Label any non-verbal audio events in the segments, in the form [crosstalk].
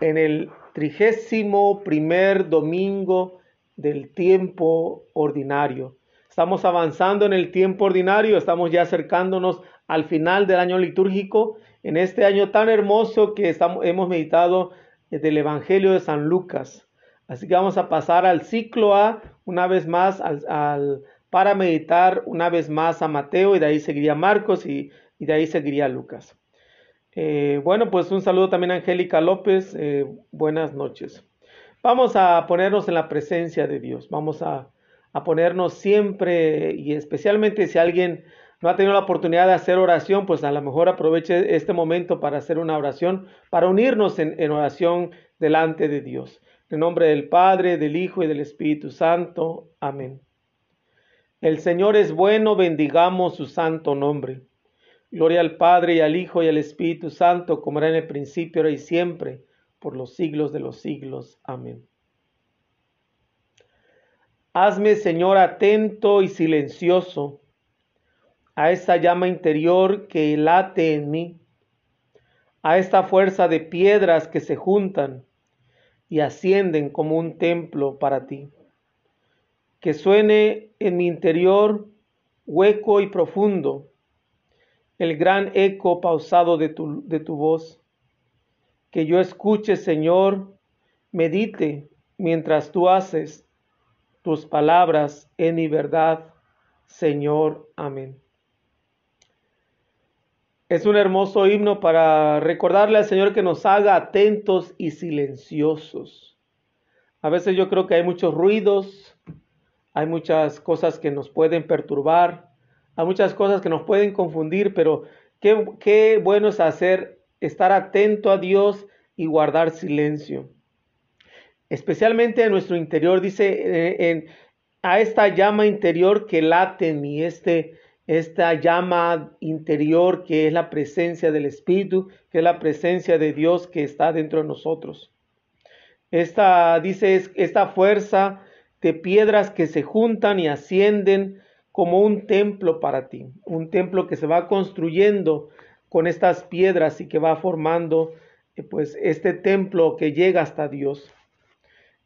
en el trigésimo primer domingo del tiempo ordinario. Estamos avanzando en el tiempo ordinario, estamos ya acercándonos al final del año litúrgico, en este año tan hermoso que hemos meditado del Evangelio de San Lucas. Así que vamos a pasar al ciclo A una vez más al, para meditar una vez más a Mateo y de ahí seguiría Marcos y, de ahí seguiría Lucas. Eh, bueno, pues un saludo también a Angélica López. Eh, buenas noches. Vamos a ponernos en la presencia de Dios. Vamos a, a ponernos siempre y especialmente si alguien no ha tenido la oportunidad de hacer oración, pues a lo mejor aproveche este momento para hacer una oración, para unirnos en, oración delante de Dios. En nombre del Padre, del Hijo y del Espíritu Santo. Amén. El Señor es bueno, bendigamos su santo nombre. Gloria al Padre y al Hijo y al Espíritu Santo, como era en el principio, ahora y siempre, por los siglos de los siglos. Amén. Hazme, Señor, atento y silencioso a esa llama interior que late en mí, a esta fuerza de piedras que se juntan y ascienden como un templo para ti. Que suene en mi interior hueco y profundo el gran eco pausado de tu, de tu voz. Que yo escuche, Señor, medite mientras tú haces tus palabras en mi verdad, Señor. Amén. Es un hermoso himno para recordarle al Señor que nos haga atentos y silenciosos. A veces yo creo que hay muchos ruidos, hay muchas cosas que nos pueden perturbar, hay muchas cosas que nos pueden confundir, pero qué, qué bueno es hacer, estar atento a Dios y guardar silencio. Especialmente en nuestro interior, dice, eh, en, a esta llama interior que late en este, esta llama interior que es la presencia del Espíritu, que es la presencia de Dios que está dentro de nosotros. Esta, dice, esta fuerza de piedras que se juntan y ascienden como un templo para ti, un templo que se va construyendo con estas piedras y que va formando eh, pues este templo que llega hasta Dios.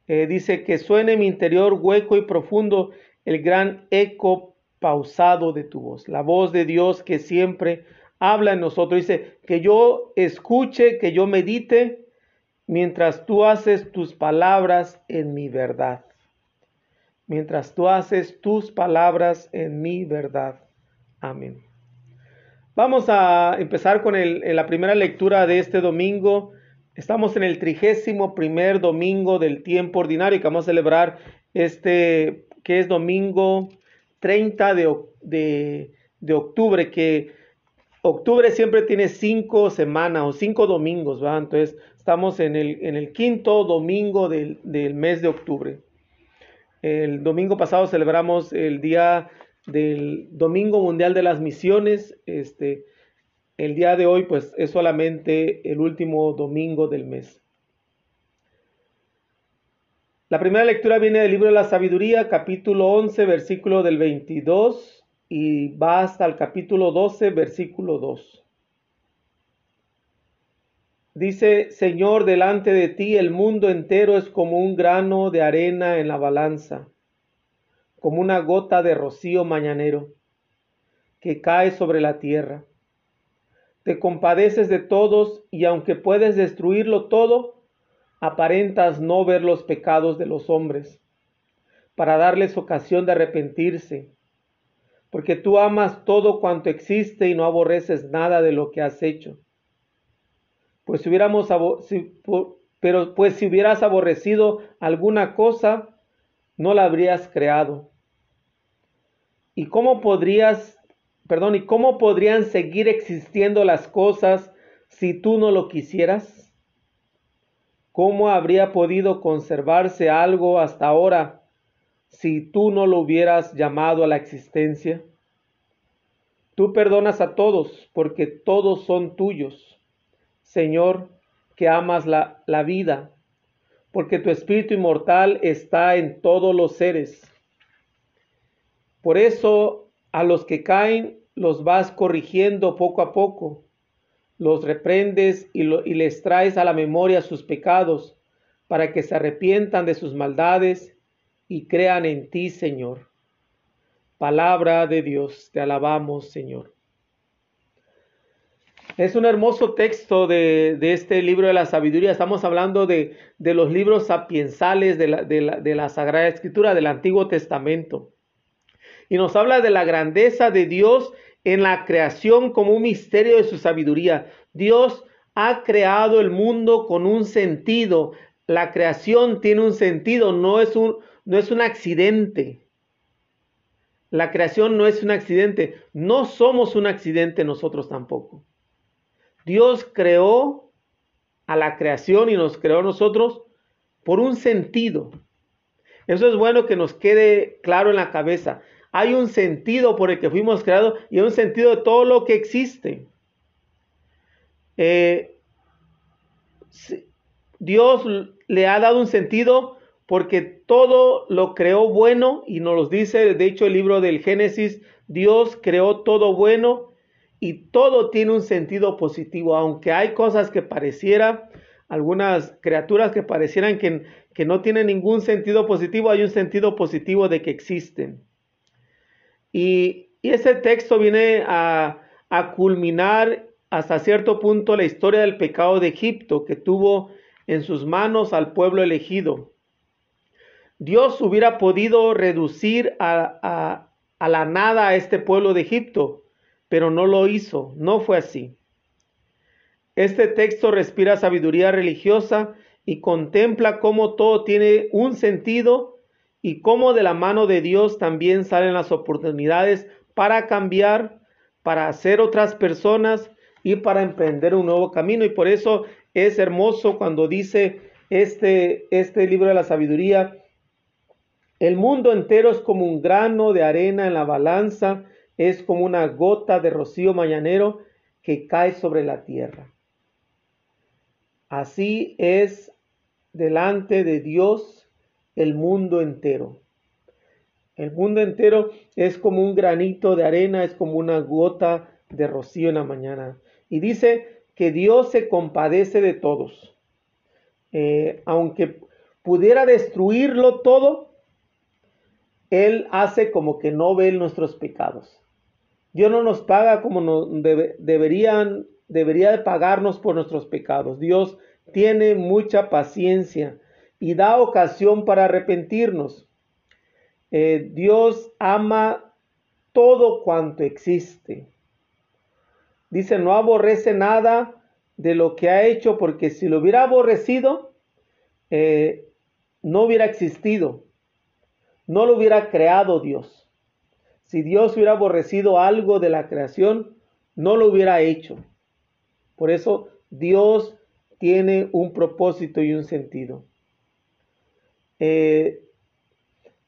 Eh, dice que suene en mi interior hueco y profundo el gran eco pausado de tu voz, la voz de Dios que siempre habla en nosotros. Dice, que yo escuche, que yo medite, mientras tú haces tus palabras en mi verdad. Mientras tú haces tus palabras en mi verdad. Amén. Vamos a empezar con la primera lectura de este domingo. Estamos en el trigésimo primer domingo del tiempo ordinario que vamos a celebrar este, que es domingo 30 de, de, octubre, que octubre siempre tiene cinco semanas o cinco domingos, ¿va? Entonces estamos en el, en el quinto domingo del, del, mes de octubre. El domingo pasado celebramos el día del Domingo Mundial de las Misiones. Este, el día de hoy pues es solamente el último domingo del mes. La primera lectura viene del libro de la sabiduría, capítulo 11, versículo del 22 y va hasta el capítulo 12, versículo 2. Dice, Señor, delante de ti el mundo entero es como un grano de arena en la balanza, como una gota de rocío mañanero que cae sobre la tierra. Te compadeces de todos y aunque puedes destruirlo todo, aparentas no ver los pecados de los hombres, para darles ocasión de arrepentirse, porque tú amas todo cuanto existe y no aborreces nada de lo que has hecho. Pues si hubiéramos pero pues si hubieras aborrecido alguna cosa, no la habrías creado. ¿Y cómo podrías, perdón, y cómo podrían seguir existiendo las cosas si tú no lo quisieras? ¿Cómo habría podido conservarse algo hasta ahora si tú no lo hubieras llamado a la existencia? Tú perdonas a todos porque todos son tuyos. Señor, que amas la, la vida, porque tu espíritu inmortal está en todos los seres. Por eso a los que caen los vas corrigiendo poco a poco los reprendes y, y les traes a la memoria sus pecados, para que se arrepientan de sus maldades y crean en ti, Señor. Palabra de Dios, te alabamos, Señor. Es un hermoso texto de, este libro de la sabiduría. Estamos hablando de, los libros sapiensales de la, Sagrada Escritura del Antiguo Testamento. Y nos habla de la grandeza de Dios en la creación como un misterio de su sabiduría. Dios ha creado el mundo con un sentido. La creación tiene un sentido, no es un accidente. La creación no es un accidente. No somos un accidente nosotros tampoco. Dios creó a la creación y nos creó a nosotros por un sentido. Eso es bueno que nos quede claro en la cabeza. Hay un sentido por el que fuimos creados y un sentido de todo lo que existe. Eh, Dios le ha dado un sentido porque todo lo creó bueno y nos lo dice, de hecho, el libro del Génesis, Dios creó todo bueno y todo tiene un sentido positivo, aunque hay cosas que pareciera, algunas criaturas que parecieran que, que no tienen ningún sentido positivo, hay un sentido positivo de que existen. Y, ese texto viene a, a culminar hasta cierto punto la historia del pecado de Egipto que tuvo en sus manos al pueblo elegido. Dios hubiera podido reducir a, a, a, la nada a este pueblo de Egipto, pero no lo hizo, no fue así. Este texto respira sabiduría religiosa y contempla cómo todo tiene un sentido y cómo de la mano de Dios también salen las oportunidades para cambiar, para hacer otras personas y para emprender un nuevo camino. Y por eso es hermoso cuando dice este, este libro de la sabiduría, el mundo entero es como un grano de arena en la balanza es como una gota de rocío mañanero que cae sobre la tierra. Así es delante de Dios el mundo entero. El mundo entero es como un granito de arena, es como una gota de rocío en la mañana. Y dice que Dios se compadece de todos. Eh, aunque pudiera destruirlo todo, Él hace como que no ve nuestros pecados. Dios no nos paga como nos deberían, debería de pagarnos por nuestros pecados. Dios tiene mucha paciencia y da ocasión para arrepentirnos. Eh, Dios ama todo cuanto existe. Dice, no aborrece nada de lo que ha hecho, porque si lo hubiera aborrecido, eh, no hubiera existido, no lo hubiera creado Dios. Si Dios hubiera aborrecido algo de la creación, no lo hubiera hecho. Por eso Dios tiene un propósito y un sentido. Eh,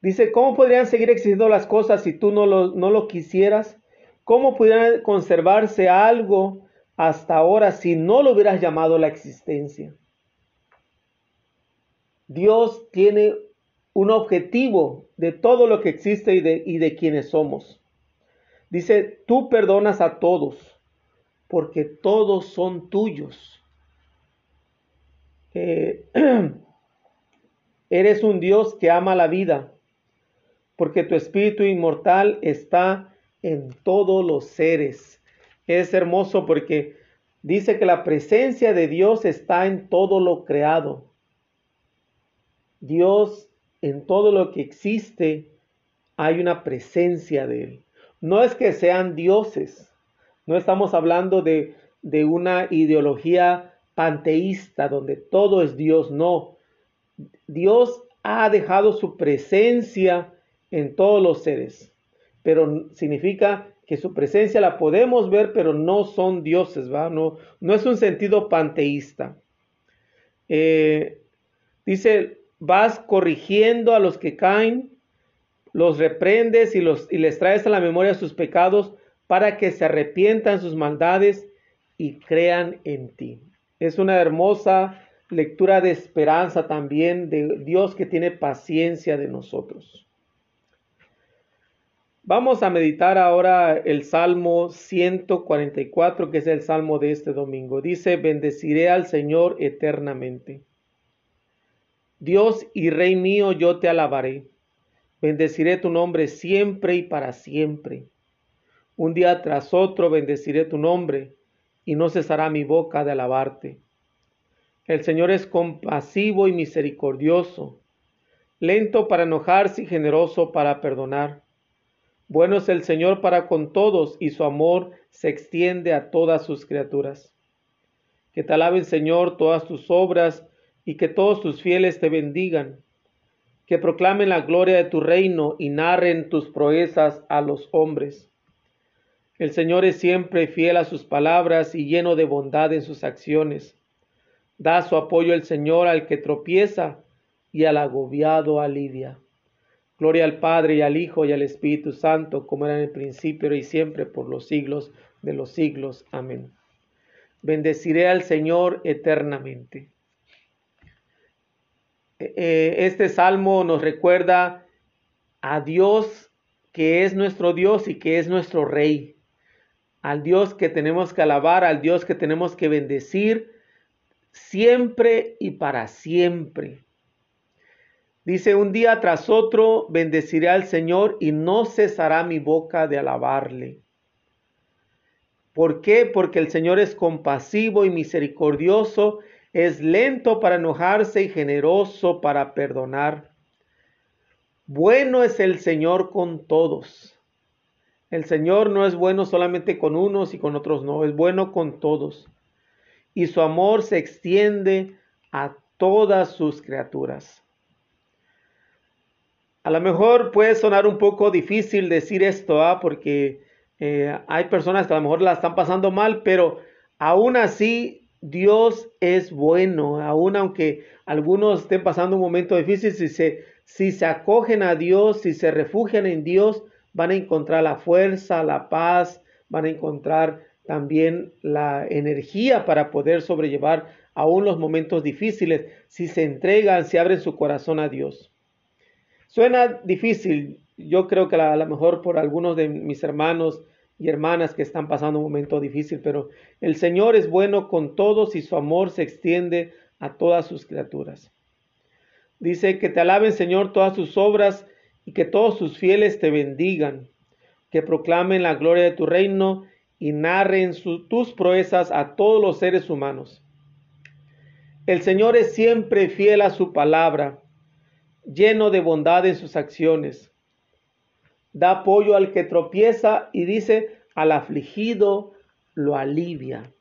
dice, ¿cómo podrían seguir existiendo las cosas si tú no lo, quisieras? ¿Cómo pudiera conservarse algo hasta ahora si no lo hubieras llamado la existencia? Dios tiene un objetivo de todo lo que existe y de, y de quienes somos. Dice, tú perdonas a todos, porque todos son tuyos. Eh, [clears throat] eres un Dios que ama la vida, porque tu espíritu inmortal está en todos los seres. Es hermoso porque dice que la presencia de Dios está en todo lo creado. Dios en todo lo que existe hay una presencia de Él. No es que sean dioses, no estamos hablando de, de una ideología panteísta donde todo es Dios, no. Dios ha dejado su presencia en todos los seres, pero significa que su presencia la podemos ver, pero no son dioses, ¿va? No, no es un sentido panteísta. Eh, dice vas corrigiendo a los que caen, los reprendes y, los, y les traes a la memoria sus pecados para que se arrepientan sus maldades y crean en ti. Es una hermosa lectura de esperanza también de Dios que tiene paciencia de nosotros. Vamos a meditar ahora el Salmo 144, que es el Salmo de este domingo. Dice, bendeciré al Señor eternamente. Dios y Rey mío, yo te alabaré. Bendeciré tu nombre siempre y para siempre. Un día tras otro bendeciré tu nombre, y no cesará mi boca de alabarte. El Señor es compasivo y misericordioso, lento para enojarse y generoso para perdonar bueno es el Señor para con todos y su amor se extiende a todas sus criaturas. Que te alaben, Señor, todas tus obras y que todos tus fieles te bendigan. Que proclamen la gloria de tu reino y narren tus proezas a los hombres. El Señor es siempre fiel a sus palabras y lleno de bondad en sus acciones. Da su apoyo el Señor al que tropieza y al agobiado alivia. Gloria al Padre y al Hijo y al Espíritu Santo, como era en el principio y siempre, por los siglos de los siglos. Amén. Bendeciré al Señor eternamente. Eh, este salmo nos recuerda a Dios que es nuestro Dios y que es nuestro Rey, al Dios que tenemos que alabar, al Dios que tenemos que bendecir siempre y para siempre. Dice, un día tras otro bendeciré al Señor y no cesará mi boca de alabarle. ¿Por qué? Porque el Señor es compasivo y misericordioso, es lento para enojarse y generoso para perdonar. Bueno es el Señor con todos. El Señor no es bueno solamente con unos y con otros no, es bueno con todos. Y su amor se extiende a todas sus criaturas. A lo mejor puede sonar un poco difícil decir esto, ¿ah? porque eh, hay personas que a lo mejor la están pasando mal, pero aún así Dios es bueno, aún aunque algunos estén pasando un momento difícil, si se, si se acogen a Dios, si se refugian en Dios, van a encontrar la fuerza, la paz, van a encontrar también la energía para poder sobrellevar aún los momentos difíciles, si se entregan, si abren su corazón a Dios. Suena difícil, yo creo que a lo mejor por algunos de mis hermanos y hermanas que están pasando un momento difícil, pero el Señor es bueno con todos y su amor se extiende a todas sus criaturas. Dice que te alaben Señor todas sus obras y que todos sus fieles te bendigan, que proclamen la gloria de tu reino y narren tus proezas a todos los seres humanos. El Señor es siempre fiel a su palabra lleno de bondad en sus acciones. Da apoyo al que tropieza y dice, al afligido lo alivia.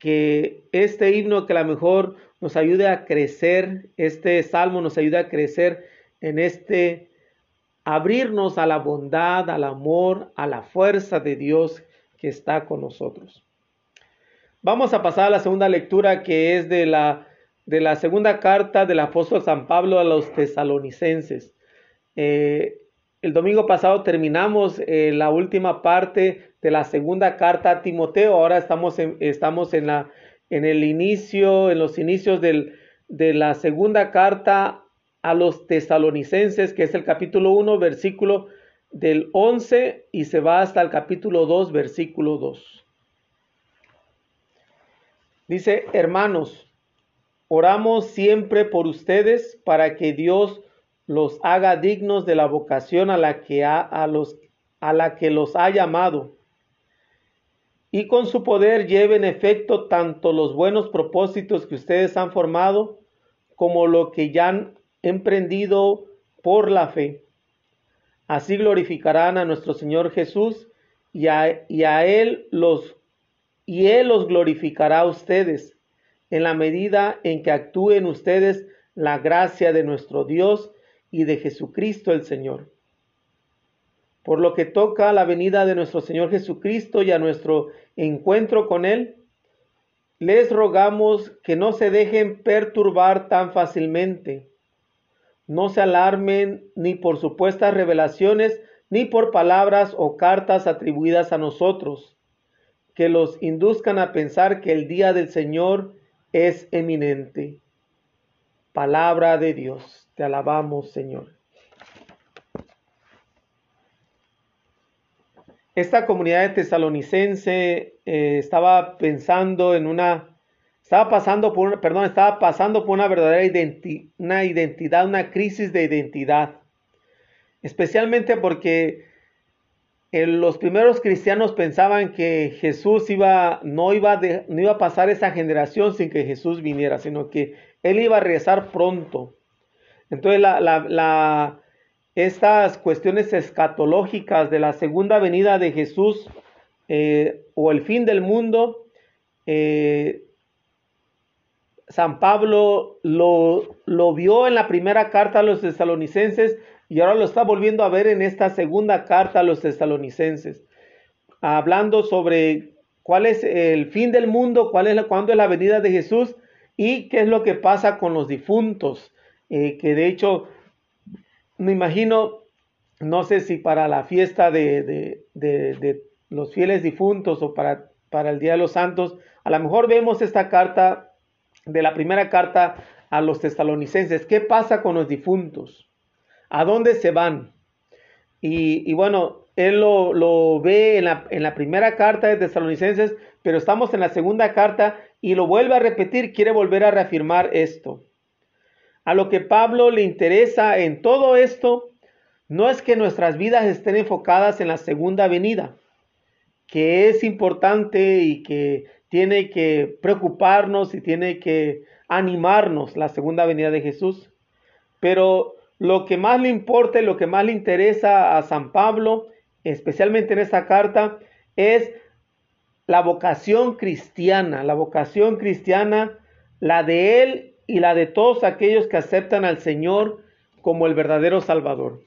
Que este himno que a lo mejor nos ayude a crecer, este salmo nos ayude a crecer en este abrirnos a la bondad, al amor, a la fuerza de Dios que está con nosotros. Vamos a pasar a la segunda lectura que es de la de la segunda carta del apóstol San Pablo a los tesalonicenses. Eh, el domingo pasado terminamos eh, la última parte de la segunda carta a Timoteo. Ahora estamos en, estamos en, la, en el inicio, en los inicios del, de la segunda carta a los tesalonicenses, que es el capítulo 1, versículo del 11 y se va hasta el capítulo 2, versículo 2. Dice, hermanos, Oramos siempre por ustedes para que Dios los haga dignos de la vocación a la que, a los, a la que los ha llamado y con su poder lleven efecto tanto los buenos propósitos que ustedes han formado como lo que ya han emprendido por la fe. Así glorificarán a nuestro Señor Jesús y a, y a Él los y Él los glorificará a ustedes en la medida en que actúen ustedes la gracia de nuestro Dios y de Jesucristo el Señor. Por lo que toca a la venida de nuestro Señor Jesucristo y a nuestro encuentro con Él, les rogamos que no se dejen perturbar tan fácilmente. No se alarmen ni por supuestas revelaciones, ni por palabras o cartas atribuidas a nosotros, que los induzcan a pensar que el día del Señor es eminente. Palabra de Dios, te alabamos Señor. esta comunidad de tesalonicense eh, estaba pensando en una, estaba pasando por, perdón, estaba pasando por una verdadera una identidad, una crisis de identidad, especialmente porque los primeros cristianos pensaban que Jesús iba, no, iba no iba a pasar esa generación sin que Jesús viniera, sino que Él iba a regresar pronto. Entonces estas cuestiones escatológicas de la segunda venida de Jesús eh, o el fin del mundo, eh, San Pablo lo, lo vio en la primera carta a los tesalonicenses y ahora lo está volviendo a ver en esta segunda carta a los tesalonicenses, hablando sobre cuál es el fin del mundo, cuál es la, cuándo es la venida de Jesús y qué es lo que pasa con los difuntos, eh, que de hecho me imagino, no sé si para la fiesta de, los fieles difuntos o para, para el Día de los Santos, a lo mejor vemos esta carta de la primera carta a los tesalonicenses. ¿Qué pasa con los difuntos? ¿A dónde se van? Y, bueno, él lo, ve en la, en la, primera carta de Tesalonicenses, pero estamos en la segunda carta y lo vuelve a repetir, quiere volver a reafirmar esto. A lo que Pablo le interesa en todo esto no es que nuestras vidas estén enfocadas en la segunda venida, que es importante y que tiene que preocuparnos y tiene que animarnos la segunda venida de Jesús, pero lo que más le importa y lo que más le interesa a San Pablo, especialmente en esta carta, es la vocación cristiana, la vocación cristiana, la de él y la de todos aquellos que aceptan al Señor como el verdadero Salvador.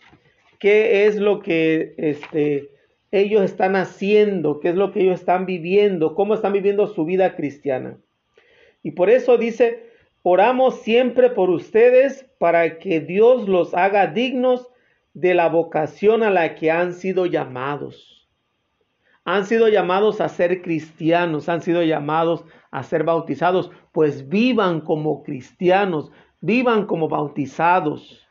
¿Qué es lo que este, ellos están haciendo? ¿Qué es lo que ellos están viviendo? ¿Cómo están viviendo su vida cristiana? Y por eso dice, Oramos siempre por ustedes para que Dios los haga dignos de la vocación a la que han sido llamados. Han sido llamados a ser cristianos, han sido llamados a ser bautizados, pues vivan como cristianos, vivan como bautizados.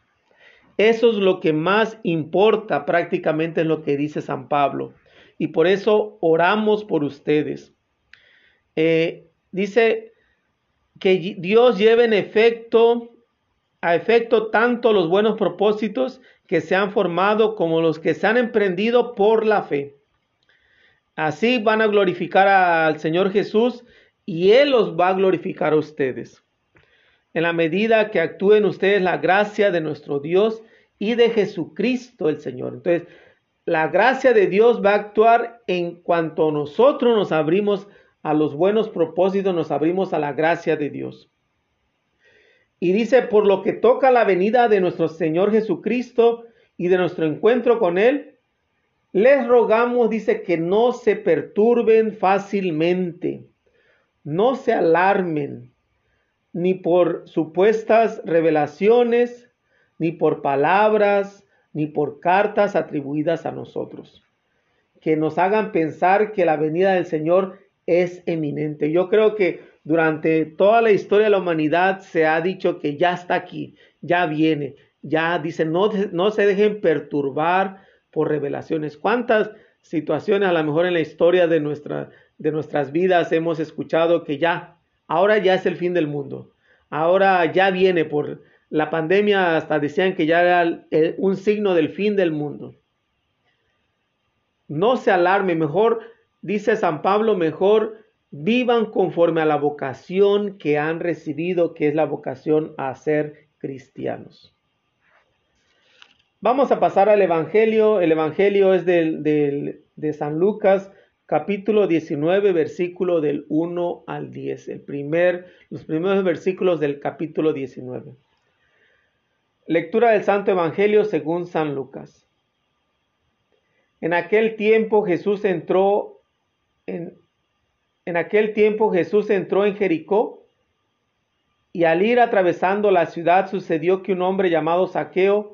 Eso es lo que más importa prácticamente en lo que dice San Pablo. Y por eso oramos por ustedes. Eh, dice que Dios lleve en efecto a efecto tanto los buenos propósitos que se han formado como los que se han emprendido por la fe. Así van a glorificar al Señor Jesús y Él los va a glorificar a ustedes. En la medida que actúen ustedes la gracia de nuestro Dios y de Jesucristo el Señor. Entonces, la gracia de Dios va a actuar en cuanto nosotros nos abrimos a los buenos propósitos, nos abrimos a la gracia de Dios. Y dice, por lo que toca la venida de nuestro Señor Jesucristo y de nuestro encuentro con Él, les rogamos, dice, que no se perturben fácilmente, no se alarmen, ni por supuestas revelaciones, ni por palabras, ni por cartas atribuidas a nosotros, que nos hagan pensar que la venida del Señor es eminente. Yo creo que durante toda la historia de la humanidad se ha dicho que ya está aquí, ya viene, ya dice, no, no se dejen perturbar por revelaciones. ¿Cuántas situaciones a lo mejor en la historia de, nuestra, de nuestras vidas hemos escuchado que ya, ahora ya es el fin del mundo, ahora ya viene por la pandemia, hasta decían que ya era un signo del fin del mundo. No se alarme, mejor Dice San Pablo, mejor vivan conforme a la vocación que han recibido, que es la vocación a ser cristianos. Vamos a pasar al Evangelio. El Evangelio es de San Lucas, capítulo 19, versículo del 1 al 10. El primer, los primeros versículos del capítulo 19. Lectura del Santo Evangelio según San Lucas. En aquel tiempo Jesús entró en, aquel tiempo Jesús entró en Jericó y al ir atravesando la ciudad sucedió que un hombre llamado Saqueo,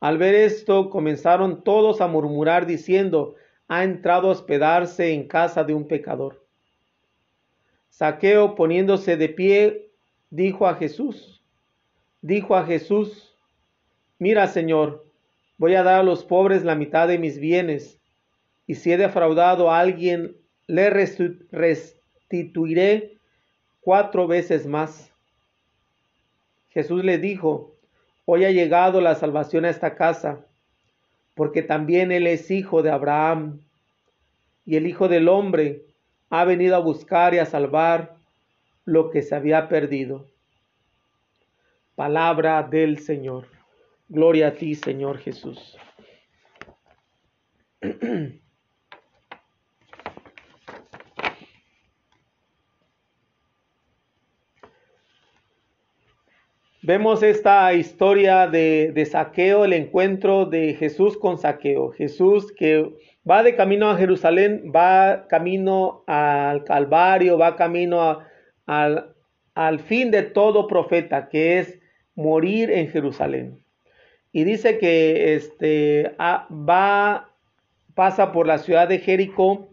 Al ver esto, comenzaron todos a murmurar diciendo, ha entrado a hospedarse en casa de un pecador. Saqueo, poniéndose de pie, dijo a Jesús, dijo a Jesús, mira Señor, voy a dar a los pobres la mitad de mis bienes, y si he defraudado a alguien, le restituiré cuatro veces más. Jesús le dijo, hoy ha llegado la salvación a esta casa, porque también él es hijo de Abraham, y el Hijo del Hombre ha venido a buscar y a salvar lo que se había perdido. Palabra del Señor. Gloria a ti, Señor Jesús. [clears throat] Vemos esta historia de, Saqueo, el encuentro de Jesús con Saqueo. Jesús que va de camino a Jerusalén, va camino al Calvario, va camino al, al fin de todo profeta, que es morir en Jerusalén. Y dice que este, va, pasa por la ciudad de Jericó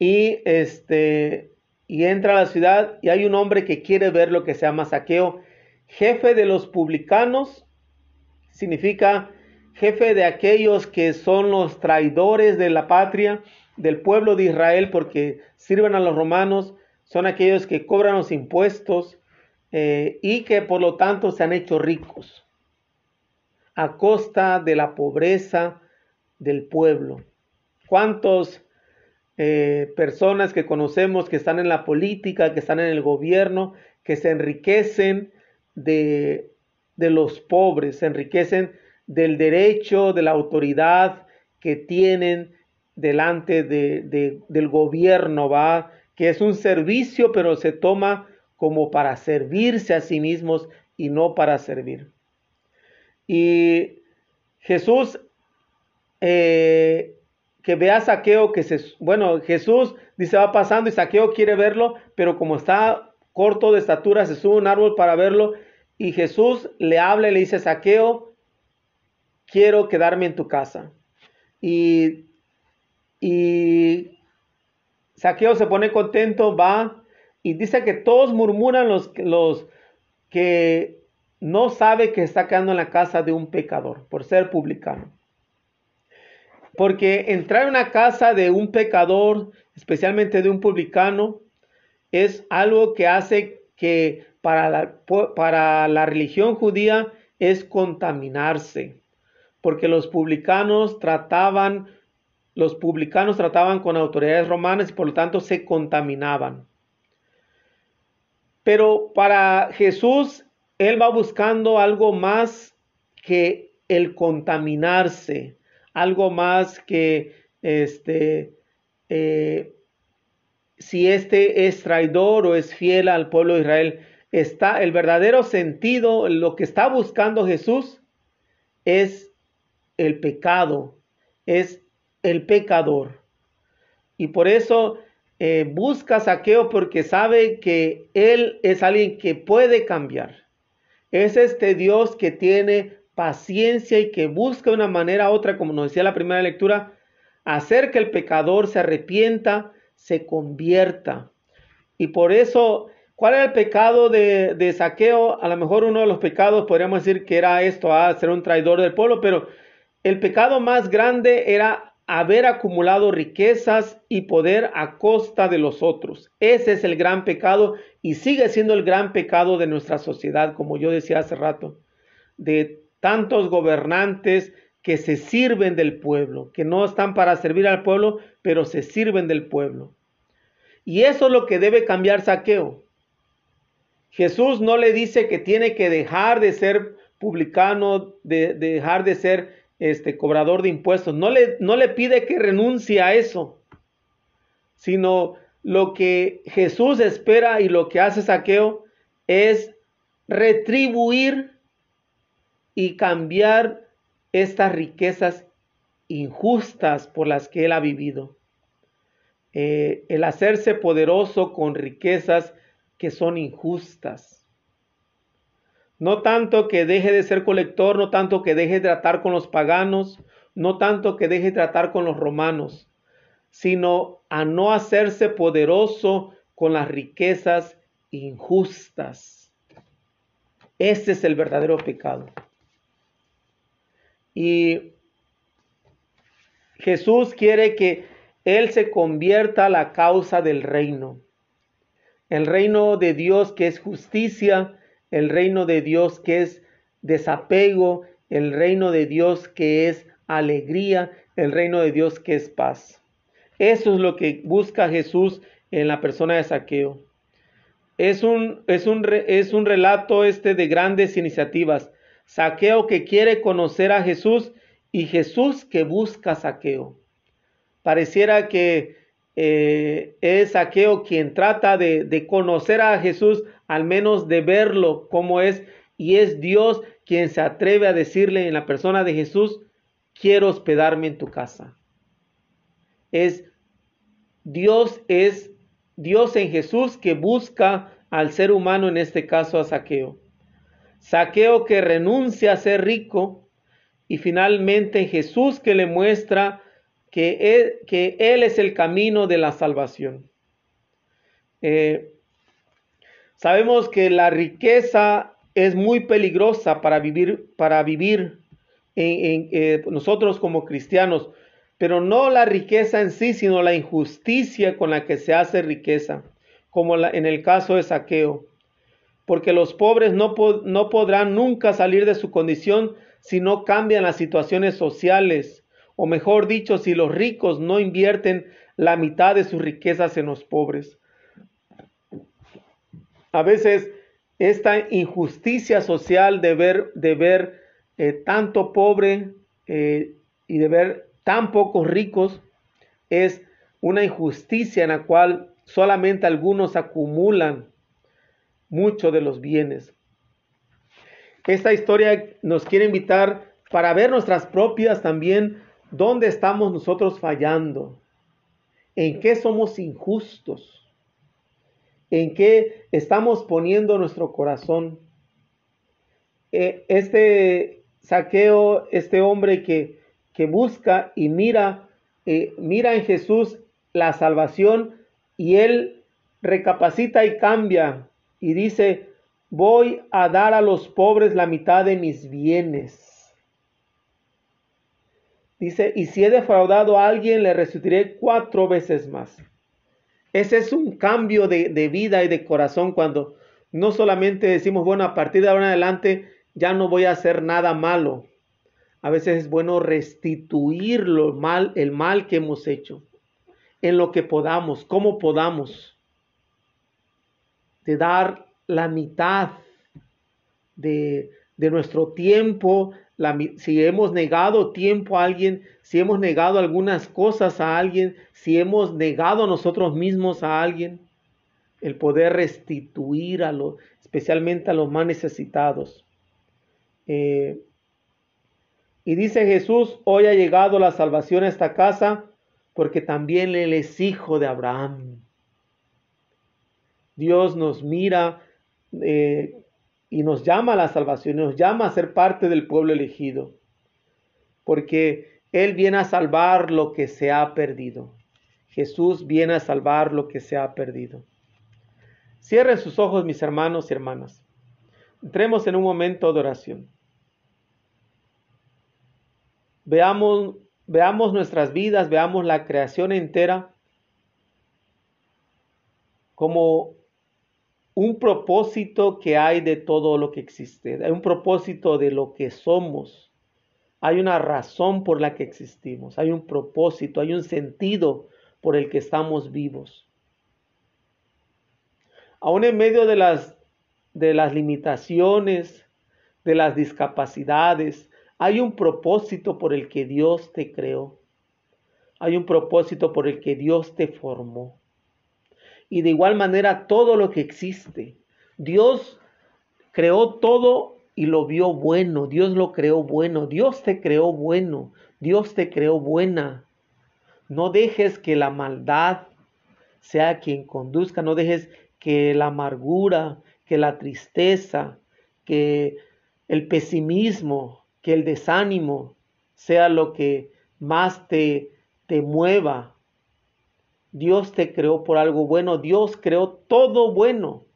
y, este, y entra a la ciudad y hay un hombre que quiere ver lo que se llama saqueo. Jefe de los publicanos significa jefe de aquellos que son los traidores de la patria, del pueblo de Israel, porque sirven a los romanos, son aquellos que cobran los impuestos eh, y que por lo tanto se han hecho ricos a costa de la pobreza del pueblo. ¿Cuántas eh, personas que conocemos que están en la política, que están en el gobierno, que se enriquecen de, de los pobres, se enriquecen del derecho, de la autoridad que tienen delante de, del gobierno, va, que es un servicio, pero se toma como para servirse a sí mismos y no para servir. Y Jesús, eh, que ve a Saqueo, que se, bueno, Jesús dice va pasando y Saqueo quiere verlo, pero como está corto de estatura, se sube un árbol para verlo y Jesús le habla y le dice, Saqueo, quiero quedarme en tu casa. Y, y Saqueo se pone contento, va y dice que todos murmuran los, los que no sabe que está quedando en la casa de un pecador por ser publicano. Porque entrar en una casa de un pecador, especialmente de un publicano, es algo que hace que para la, para la religión judía es contaminarse. Porque los publicanos trataban, los publicanos trataban con autoridades romanas y por lo tanto se contaminaban. Pero para Jesús, Él va buscando algo más que el contaminarse, algo más que este, eh, si este es traidor o es fiel al pueblo de Israel. Está el verdadero sentido, lo que está buscando Jesús es el pecado, es el pecador. Y por eso eh, busca saqueo porque sabe que él es alguien que puede cambiar. Es este Dios que tiene paciencia y que busca una manera u otra, como nos decía la primera lectura, hacer que el pecador se arrepienta, se convierta. Y por eso, ¿cuál era el pecado de, saqueo? A lo mejor uno de los pecados podríamos decir que era esto, a ser un traidor del pueblo, pero el pecado más grande era haber acumulado riquezas y poder a costa de los otros. Ese es el gran pecado y sigue siendo el gran pecado de nuestra sociedad, como yo decía hace rato, de tantos gobernantes que se sirven del pueblo, que no están para servir al pueblo, pero se sirven del pueblo. Y eso es lo que debe cambiar Saqueo. Jesús no le dice que tiene que dejar de ser publicano, de, de dejar de ser este cobrador de impuestos. No le, no le pide que renuncie a eso, sino lo que Jesús espera y lo que hace Saqueo es retribuir y cambiar estas riquezas injustas por las que él ha vivido. Eh, el hacerse poderoso con riquezas que son injustas. No tanto que deje de ser colector, no tanto que deje de tratar con los paganos, no tanto que deje de tratar con los romanos, sino a no hacerse poderoso con las riquezas injustas. Ese es el verdadero pecado. Y Jesús quiere que Él se convierta a la causa del reino. El reino de Dios que es justicia, el reino de Dios que es desapego, el reino de Dios que es alegría, el reino de Dios que es paz. Eso es lo que busca Jesús en la persona de Saqueo. Es un, es un, es un relato este de grandes iniciativas. Saqueo que quiere conocer a Jesús y Jesús que busca Saqueo. Pareciera que eh, es Saqueo quien trata de, de conocer a Jesús, al menos de verlo como es, y es Dios quien se atreve a decirle en la persona de Jesús, quiero hospedarme en tu casa. Es Dios es Dios en Jesús que busca al ser humano, en este caso a Saqueo. Saqueo que renuncia a ser rico y finalmente Jesús que le muestra que él, es el camino de la salvación. Eh, sabemos que la riqueza es muy peligrosa para vivir, para vivir en, eh, nosotros como cristianos, pero no la riqueza en sí, sino la injusticia con la que se hace riqueza, como en el caso de saqueo porque los pobres no podrán nunca salir de su condición si no cambian las situaciones sociales, o mejor dicho, si los ricos no invierten la mitad de sus riquezas en los pobres. A veces esta injusticia social de ver, de ver eh, tanto pobre eh, y de ver tan pocos ricos es una injusticia en la cual solamente algunos acumulan mucho de los bienes. Esta historia nos quiere invitar para ver nuestras propias también, dónde estamos nosotros fallando, en qué somos injustos, en qué estamos poniendo nuestro corazón. E, este saqueo, este hombre que, que busca y mira, eh, mira en Jesús la salvación y él recapacita y cambia y dice, voy a dar a los pobres la mitad de mis bienes. Dice, y si he defraudado a alguien, le resucitaré cuatro veces más. Ese es un cambio de, de, vida y de corazón cuando no solamente decimos, bueno, a partir de ahora en adelante ya no voy a hacer nada malo. A veces es bueno restituir lo mal, el mal que hemos hecho en lo que podamos, como podamos de dar la mitad de, nuestro tiempo, si hemos negado tiempo a alguien, si hemos negado algunas cosas a alguien, si hemos negado a nosotros mismos a alguien, el poder restituir a los, especialmente a los más necesitados. Eh, y dice Jesús, hoy ha llegado la salvación a esta casa porque también él es hijo de Abraham. Dios nos mira eh, y nos llama a la salvación, nos llama a ser parte del pueblo elegido, porque Él viene a salvar lo que se ha perdido. Jesús viene a salvar lo que se ha perdido. Cierren sus ojos, mis hermanos y hermanas. Entremos en un momento de oración. Veamos, veamos nuestras vidas, veamos la creación entera como un propósito que hay de todo lo que existe, hay un propósito de lo que somos, hay una razón por la que existimos, hay un propósito, hay un sentido por el que estamos vivos. Aún en medio de las, de las limitaciones, de las discapacidades, hay un propósito por el que Dios te creó. Hay un propósito por el que Dios te formó y de igual manera todo lo que existe. Dios creó todo y lo vio bueno, Dios lo creó bueno, Dios te creó bueno, Dios te creó buena. No dejes que la maldad sea quien conduzca, no dejes que la amargura, que la tristeza, que el pesimismo, que el desánimo sea lo que más te, te mueva. Dios te creó por algo bueno, Dios creó todo bueno.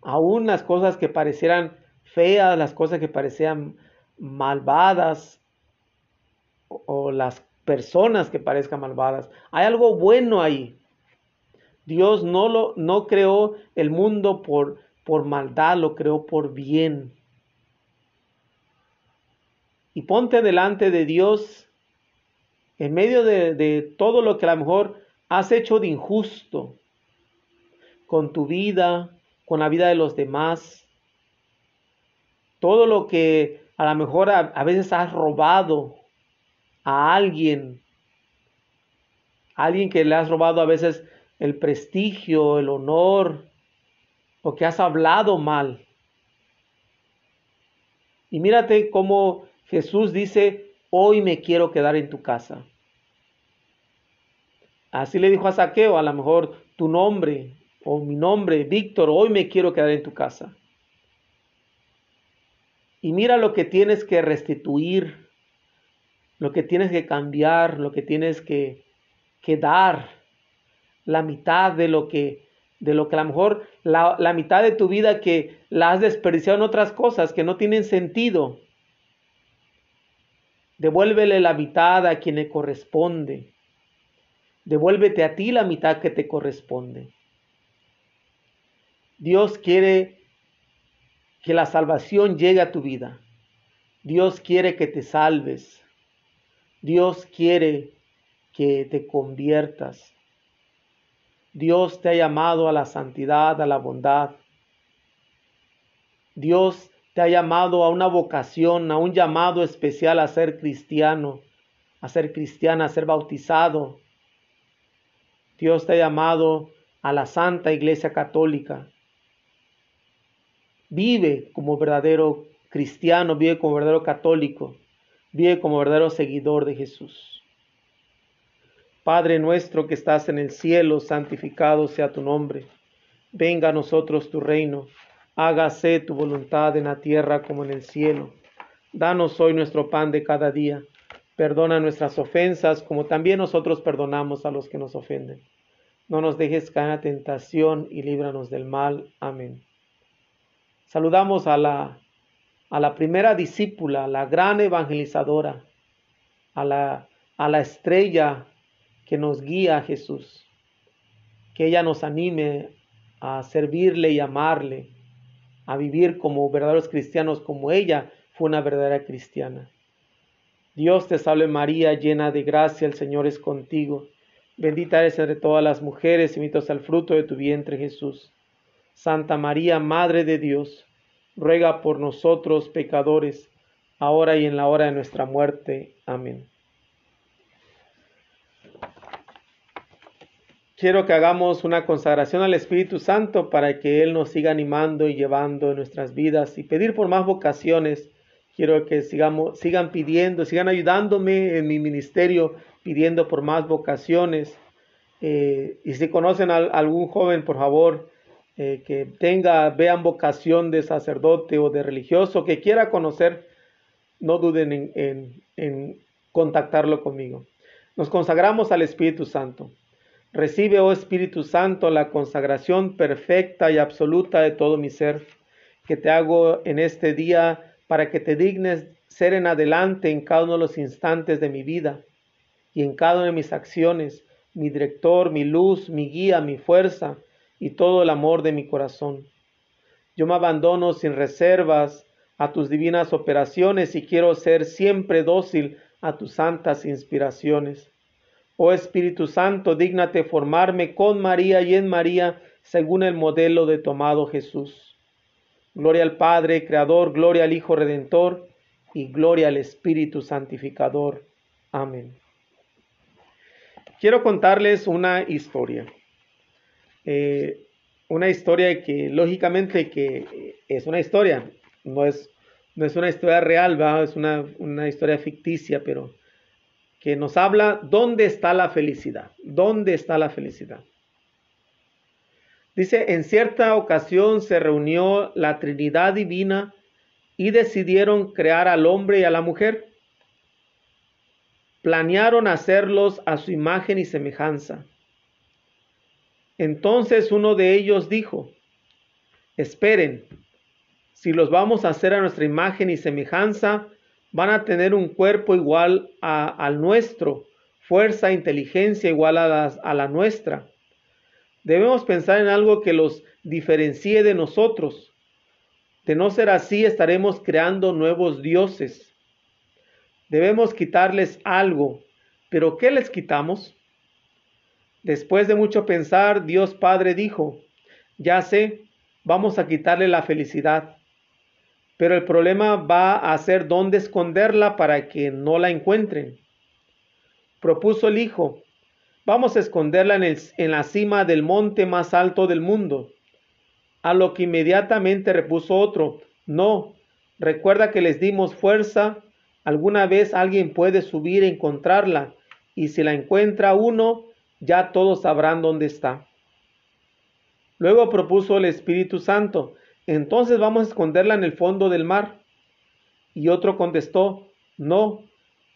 Aún las cosas que parecieran feas, las cosas que parecían malvadas o, las personas que parezcan malvadas. Hay algo bueno ahí. Dios no, lo, no creó el mundo por, por maldad, lo creó por bien. Y ponte delante de Dios en medio de, todo lo que a lo mejor has hecho de injusto con tu vida, con la vida de los demás. Todo lo que a lo mejor a, veces has robado a alguien, alguien que le has robado a veces el prestigio, el honor, o que has hablado mal. Y mírate cómo Jesús dice, hoy me quiero quedar en tu casa. Así le dijo a Saqueo, a lo mejor tu nombre, o mi nombre, Víctor, hoy me quiero quedar en tu casa. Y mira lo que tienes que restituir, lo que tienes que cambiar, lo que tienes que, dar, la mitad de lo que, de lo que a lo mejor la, la mitad de tu vida que la has desperdiciado en otras cosas que no tienen sentido. Devuélvele la mitad a quien le corresponde. Devuélvete a ti la mitad que te corresponde. Dios quiere que la salvación llegue a tu vida. Dios quiere que te salves. Dios quiere que te conviertas. Dios te ha llamado a la santidad, a la bondad. Dios te ha llamado a una vocación, a un llamado especial a ser cristiano, a ser cristiana, a ser bautizado. Dios te ha llamado a la Santa Iglesia Católica. Vive como verdadero cristiano, vive como verdadero católico, vive como verdadero seguidor de Jesús. Padre nuestro que estás en el cielo, santificado sea tu nombre. Venga a nosotros tu reino. Hágase tu voluntad en la tierra como en el cielo. Danos hoy nuestro pan de cada día. Perdona nuestras ofensas como también nosotros perdonamos a los que nos ofenden. No nos dejes caer la tentación y líbranos del mal. Amén. Saludamos a la, a la primera discípula, la gran evangelizadora, a la, a la estrella que nos guía a Jesús. Que ella nos anime a servirle y amarle, a vivir como verdaderos cristianos, como ella fue una verdadera cristiana. Dios te salve María, llena de gracia, el Señor es contigo. Bendita eres entre todas las mujeres y bendito el fruto de tu vientre Jesús. Santa María, Madre de Dios, ruega por nosotros pecadores, ahora y en la hora de nuestra muerte. Amén. Quiero que hagamos una consagración al Espíritu Santo para que Él nos siga animando y llevando en nuestras vidas y pedir por más vocaciones. Quiero que sigamos, sigan pidiendo, sigan ayudándome en mi ministerio, pidiendo por más vocaciones. Eh, y si conocen a algún joven, por favor, eh, que tenga, vean vocación de sacerdote o de religioso, que quiera conocer, no duden en, en contactarlo conmigo. Nos consagramos al Espíritu Santo. Recibe, oh Espíritu Santo, la consagración perfecta y absoluta de todo mi ser, que te hago en este día para que te dignes ser en adelante en cada uno de los instantes de mi vida y en cada una de mis acciones, mi director, mi luz, mi guía, mi fuerza, y todo el amor de mi corazón. Yo me abandono sin reservas a tus divinas operaciones y quiero ser siempre dócil a tus santas inspiraciones. Oh Espíritu Santo, dígnate formarme con María y en María según el modelo de tomado Jesús. Gloria al Padre, Creador, gloria al Hijo Redentor y gloria al Espíritu Santificador. Amén. Quiero contarles una historia. Eh, una historia que lógicamente que es una historia, no es, no es una historia real, ¿va? es una, una historia ficticia, pero que nos habla dónde está la felicidad, dónde está la felicidad. Dice, en cierta ocasión se reunió la Trinidad Divina y decidieron crear al hombre y a la mujer. Planearon hacerlos a su imagen y semejanza. Entonces uno de ellos dijo, esperen, si los vamos a hacer a nuestra imagen y semejanza, van a tener un cuerpo igual al nuestro, fuerza, e inteligencia igual a, a la nuestra. Debemos pensar en algo que los diferencie de nosotros de no ser así, estaremos creando nuevos dioses. Debemos quitarles algo, pero ¿qué les quitamos? Después de mucho pensar, Dios Padre dijo, ya sé, vamos a quitarle la felicidad, pero el problema va a ser dónde esconderla para que no la encuentren. Propuso el Hijo, vamos a esconderla en, en la cima del monte más alto del mundo a lo que inmediatamente repuso otro, no, recuerda que les dimos fuerza, alguna vez alguien puede subir e encontrarla, y si la encuentra uno, ya todos sabrán dónde está. Luego propuso el Espíritu Santo, entonces vamos a esconderla en el fondo del mar. Y otro contestó, no,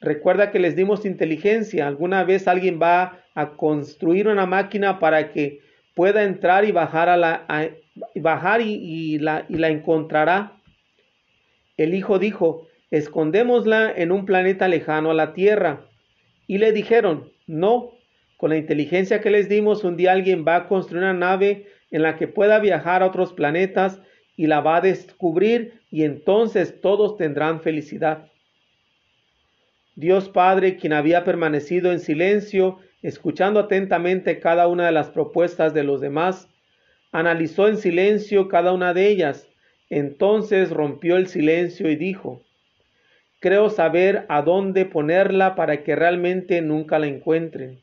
recuerda que les dimos inteligencia, alguna vez alguien va a construir una máquina para que pueda entrar y bajar a la, bajar y, la, y la encontrará. El hijo dijo, escondémosla en un planeta lejano a la Tierra. Y le dijeron, no, con la inteligencia que les dimos, un día alguien va a construir una nave en la que pueda viajar a otros planetas y la va a descubrir y entonces todos tendrán felicidad. Dios Padre, quien había permanecido en silencio, escuchando atentamente cada una de las propuestas de los demás, analizó en silencio cada una de ellas. Entonces rompió el silencio y dijo, creo saber a dónde ponerla para que realmente nunca la encuentren.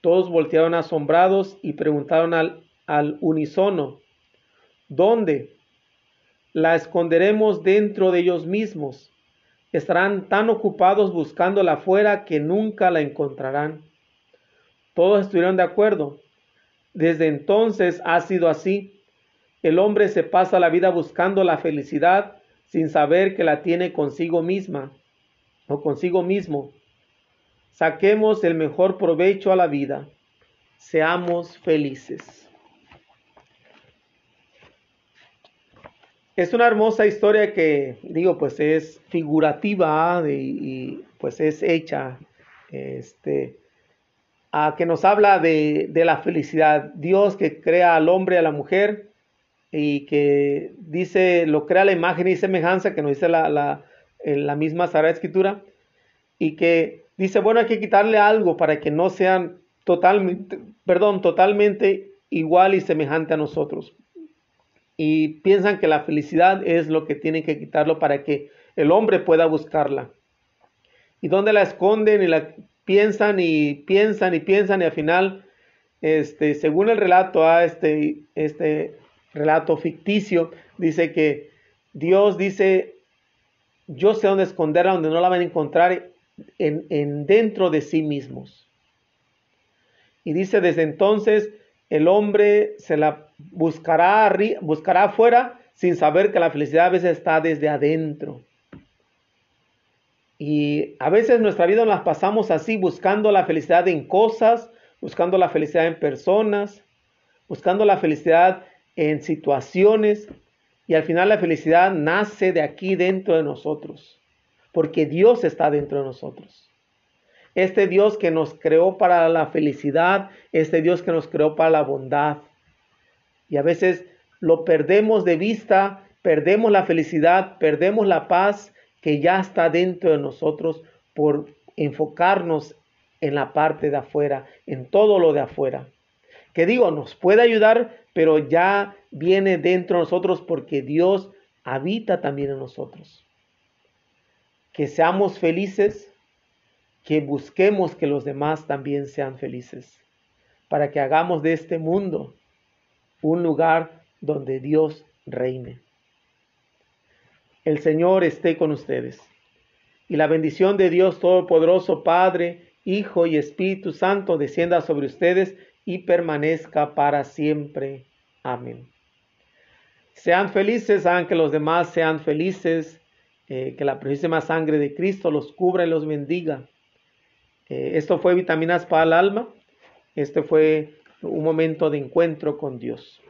Todos voltearon asombrados y preguntaron al, al unísono, ¿dónde? La esconderemos dentro de ellos mismos. Estarán tan ocupados buscándola afuera que nunca la encontrarán. Todos estuvieron de acuerdo. Desde entonces ha sido así. El hombre se pasa la vida buscando la felicidad sin saber que la tiene consigo misma o consigo mismo. Saquemos el mejor provecho a la vida. Seamos felices. Es una hermosa historia que, digo, pues es figurativa y pues es hecha este, a que nos habla de, la felicidad. Dios que crea al hombre a la mujer y que dice, lo crea la imagen y semejanza que nos dice la, la, la misma Sagrada Escritura y que dice, bueno, hay que quitarle algo para que no sean totalmente, perdón, totalmente igual y semejante a nosotros. Y piensan que la felicidad es lo que tienen que quitarlo para que el hombre pueda buscarla. ¿Y dónde la esconden y la piensan y piensan y piensan y al final, este, según el relato, a ah, este, este relato ficticio, dice que Dios dice, yo sé dónde esconderla, donde no la van a encontrar en, en dentro de sí mismos. Y dice, desde entonces el hombre se la buscará, buscará afuera sin saber que la felicidad a veces está desde adentro. Y a veces nuestra vida nos pasamos así, buscando la felicidad en cosas, buscando la felicidad en personas, buscando la felicidad en situaciones. Y al final la felicidad nace de aquí dentro de nosotros, porque Dios está dentro de nosotros. Este Dios que nos creó para la felicidad, este Dios que nos creó para la bondad. Y a veces lo perdemos de vista, perdemos la felicidad, perdemos la paz que ya está dentro de nosotros por enfocarnos en la parte de afuera, en todo lo de afuera. Que digo, nos puede ayudar, pero ya viene dentro de nosotros porque Dios habita también en nosotros. Que seamos felices, que busquemos que los demás también sean felices, para que hagamos de este mundo un lugar donde Dios reine. El Señor esté con ustedes. Y la bendición de Dios Todopoderoso, Padre, Hijo y Espíritu Santo, descienda sobre ustedes y permanezca para siempre. Amén. Sean felices, hagan que los demás sean felices, eh, que la preciosísima sangre de Cristo los cubra y los bendiga. Eh, esto fue Vitaminas para el Alma. Este fue un momento de encuentro con Dios.